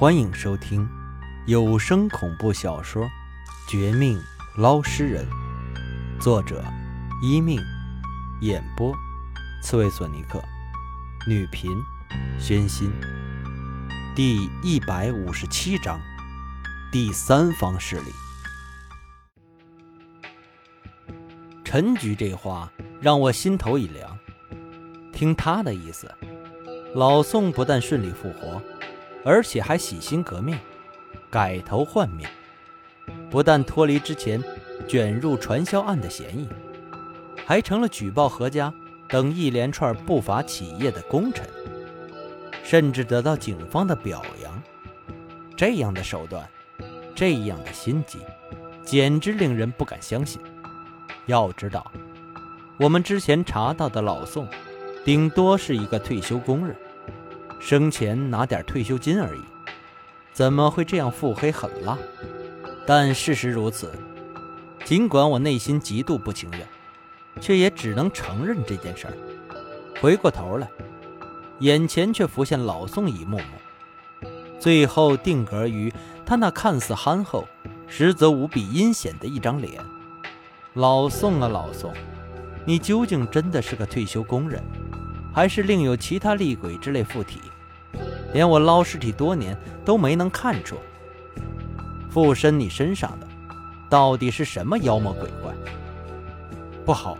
欢迎收听有声恐怖小说《绝命捞尸人》，作者：一命，演播：刺猬索尼克，女频：宣心。第一百五十七章：第三方势力。陈局这话让我心头一凉。听他的意思，老宋不但顺利复活。而且还洗心革面，改头换面，不但脱离之前卷入传销案的嫌疑，还成了举报何家等一连串不法企业的功臣，甚至得到警方的表扬。这样的手段，这样的心机，简直令人不敢相信。要知道，我们之前查到的老宋，顶多是一个退休工人。生前拿点退休金而已，怎么会这样腹黑狠辣？但事实如此，尽管我内心极度不情愿，却也只能承认这件事儿。回过头来，眼前却浮现老宋一幕幕，最后定格于他那看似憨厚，实则无比阴险的一张脸。老宋啊，老宋，你究竟真的是个退休工人？还是另有其他厉鬼之类附体，连我捞尸体多年都没能看出。附身你身上的，到底是什么妖魔鬼怪？不好，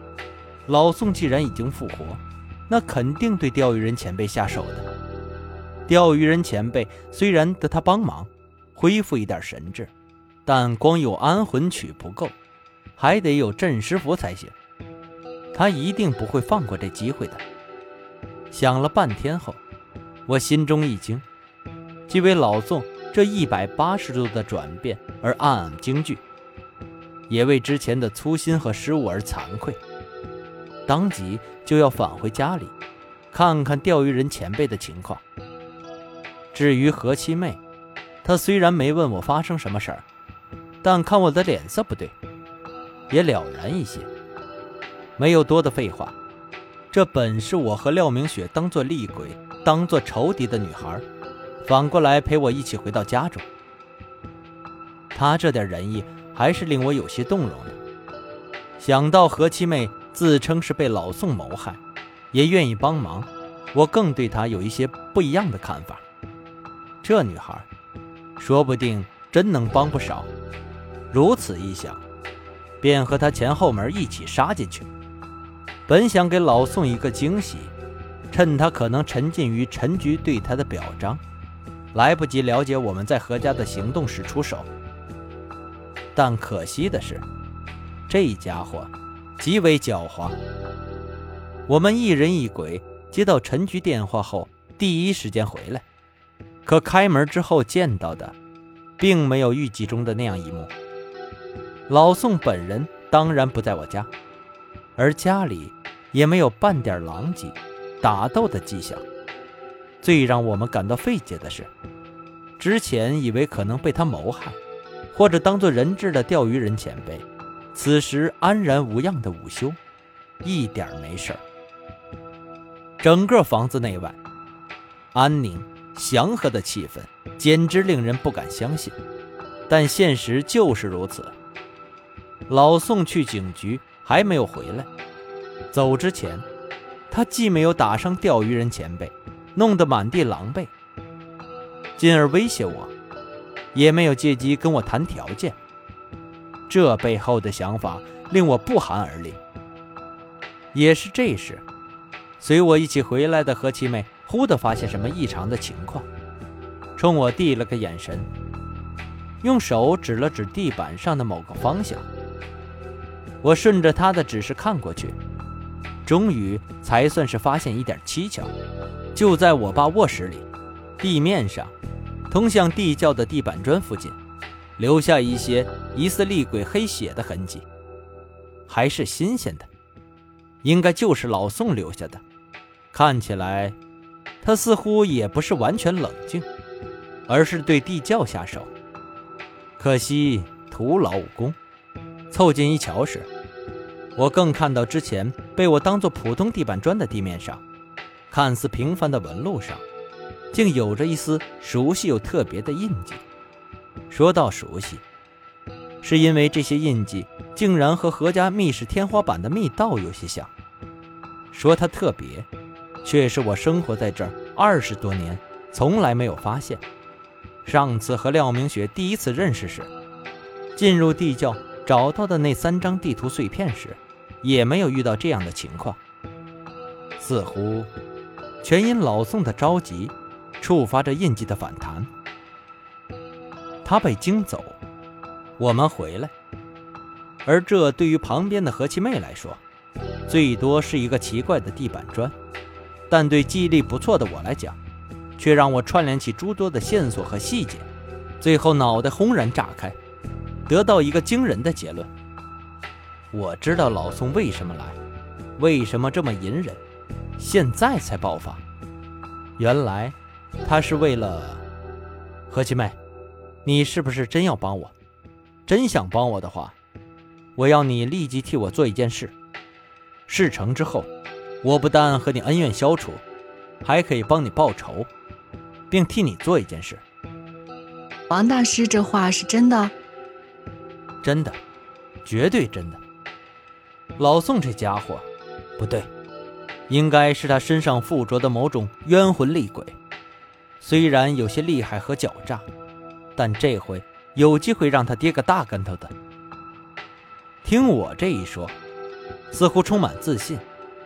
老宋既然已经复活，那肯定对钓鱼人前辈下手的。钓鱼人前辈虽然得他帮忙恢复一点神智，但光有安魂曲不够，还得有镇尸符才行。他一定不会放过这机会的。想了半天后，我心中一惊，既为老宋这一百八十度的转变而暗暗惊惧，也为之前的粗心和失误而惭愧。当即就要返回家里，看看钓鱼人前辈的情况。至于何七妹，她虽然没问我发生什么事儿，但看我的脸色不对，也了然一些，没有多的废话。这本是我和廖明雪当做厉鬼、当做仇敌的女孩，反过来陪我一起回到家中。她这点仁义还是令我有些动容的。想到何七妹自称是被老宋谋害，也愿意帮忙，我更对她有一些不一样的看法。这女孩，说不定真能帮不少。如此一想，便和她前后门一起杀进去。本想给老宋一个惊喜，趁他可能沉浸于陈局对他的表彰，来不及了解我们在何家的行动时出手。但可惜的是，这家伙极为狡猾。我们一人一鬼接到陈局电话后，第一时间回来，可开门之后见到的，并没有预计中的那样一幕。老宋本人当然不在我家，而家里。也没有半点狼藉、打斗的迹象。最让我们感到费解的是，之前以为可能被他谋害，或者当做人质的钓鱼人前辈，此时安然无恙的午休，一点没事整个房子内外，安宁祥和的气氛，简直令人不敢相信。但现实就是如此。老宋去警局还没有回来。走之前，他既没有打伤钓鱼人前辈，弄得满地狼狈，进而威胁我，也没有借机跟我谈条件。这背后的想法令我不寒而栗。也是这时，随我一起回来的何七妹忽地发现什么异常的情况，冲我递了个眼神，用手指了指地板上的某个方向。我顺着他的指示看过去。终于才算是发现一点蹊跷，就在我爸卧室里，地面上，通向地窖的地板砖附近，留下一些疑似厉鬼黑血的痕迹，还是新鲜的，应该就是老宋留下的。看起来，他似乎也不是完全冷静，而是对地窖下手。可惜徒劳无功。凑近一瞧时。我更看到之前被我当做普通地板砖的地面上，看似平凡的纹路上，竟有着一丝熟悉又特别的印记。说到熟悉，是因为这些印记竟然和何家密室天花板的密道有些像。说它特别，却是我生活在这儿二十多年，从来没有发现。上次和廖明雪第一次认识时，进入地窖找到的那三张地图碎片时，也没有遇到这样的情况。似乎全因老宋的着急，触发着印记的反弹。他被惊走，我们回来，而这对于旁边的何七妹来说，最多是一个奇怪的地板砖，但对记忆力不错的我来讲，却让我串联起诸多的线索和细节，最后脑袋轰然炸开，得到一个惊人的结论：我知道老宋为什么来，为什么这么隐忍。现在才爆发，原来他是为了何七妹，你是不是真要帮我？真想帮我的话，我要你立即替我做一件事。事成之后，我不但和你恩怨消除，还可以帮你报仇，并替你做一件事。王大师，这话是真的？真的，绝对真的。老宋这家伙，不对。应该是他身上附着的某种冤魂厉鬼，虽然有些厉害和狡诈，但这回有机会让他跌个大跟头的。听我这一说，似乎充满自信，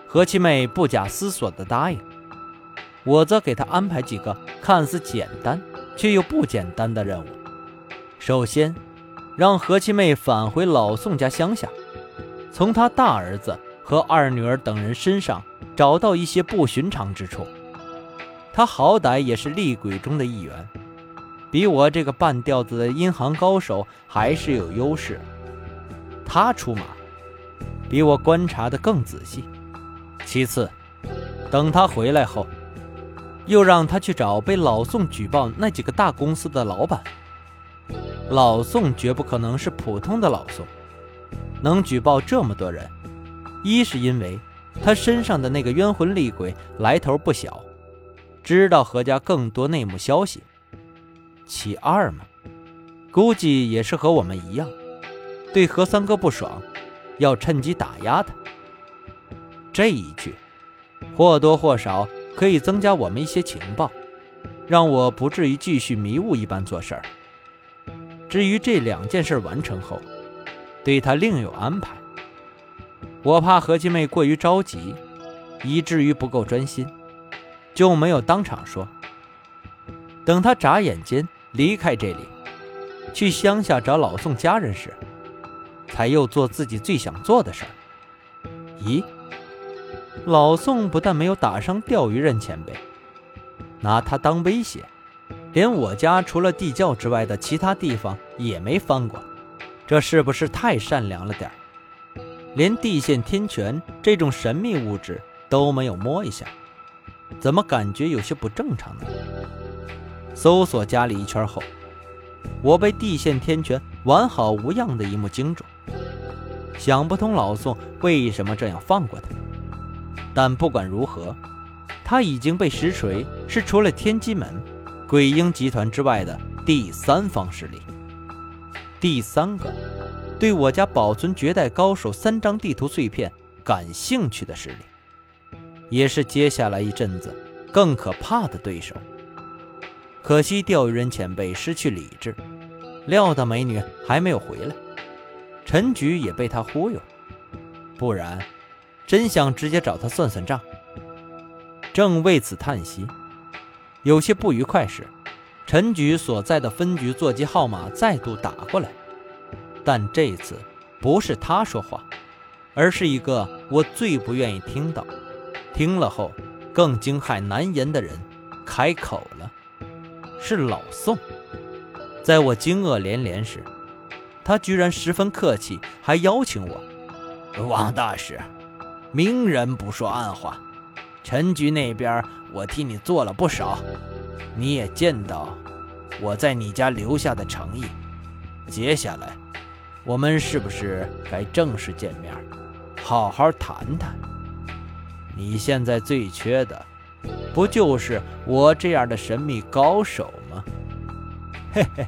何七妹不假思索地答应。我则给她安排几个看似简单却又不简单的任务。首先，让何七妹返回老宋家乡下，从他大儿子和二女儿等人身上。找到一些不寻常之处，他好歹也是厉鬼中的一员，比我这个半吊子的阴行高手还是有优势。他出马，比我观察的更仔细。其次，等他回来后，又让他去找被老宋举报那几个大公司的老板。老宋绝不可能是普通的老宋，能举报这么多人，一是因为。他身上的那个冤魂厉鬼来头不小，知道何家更多内幕消息。其二嘛，估计也是和我们一样，对何三哥不爽，要趁机打压他。这一去，或多或少可以增加我们一些情报，让我不至于继续迷雾一般做事儿。至于这两件事完成后，对他另有安排。我怕何七妹过于着急，以至于不够专心，就没有当场说。等他眨眼间离开这里，去乡下找老宋家人时，才又做自己最想做的事儿。咦，老宋不但没有打伤钓鱼人前辈，拿他当威胁，连我家除了地窖之外的其他地方也没翻过，这是不是太善良了点儿？连地线天泉这种神秘物质都没有摸一下，怎么感觉有些不正常呢？搜索家里一圈后，我被地线天泉完好无恙的一幕惊住，想不通老宋为什么这样放过他。但不管如何，他已经被实锤是除了天机门、鬼婴集团之外的第三方势力，第三个。对我家保存绝代高手三张地图碎片感兴趣的势力，也是接下来一阵子更可怕的对手。可惜钓鱼人前辈失去理智，廖大美女还没有回来，陈局也被他忽悠，不然真想直接找他算算账。正为此叹息，有些不愉快时，陈局所在的分局座机号码再度打过来。但这次不是他说话，而是一个我最不愿意听到、听了后更惊骇难言的人开口了，是老宋。在我惊愕连连时，他居然十分客气，还邀请我：“王大师，明人不说暗话，陈局那边我替你做了不少，你也见到我在你家留下的诚意，接下来。”我们是不是该正式见面，好好谈谈？你现在最缺的，不就是我这样的神秘高手吗？嘿嘿。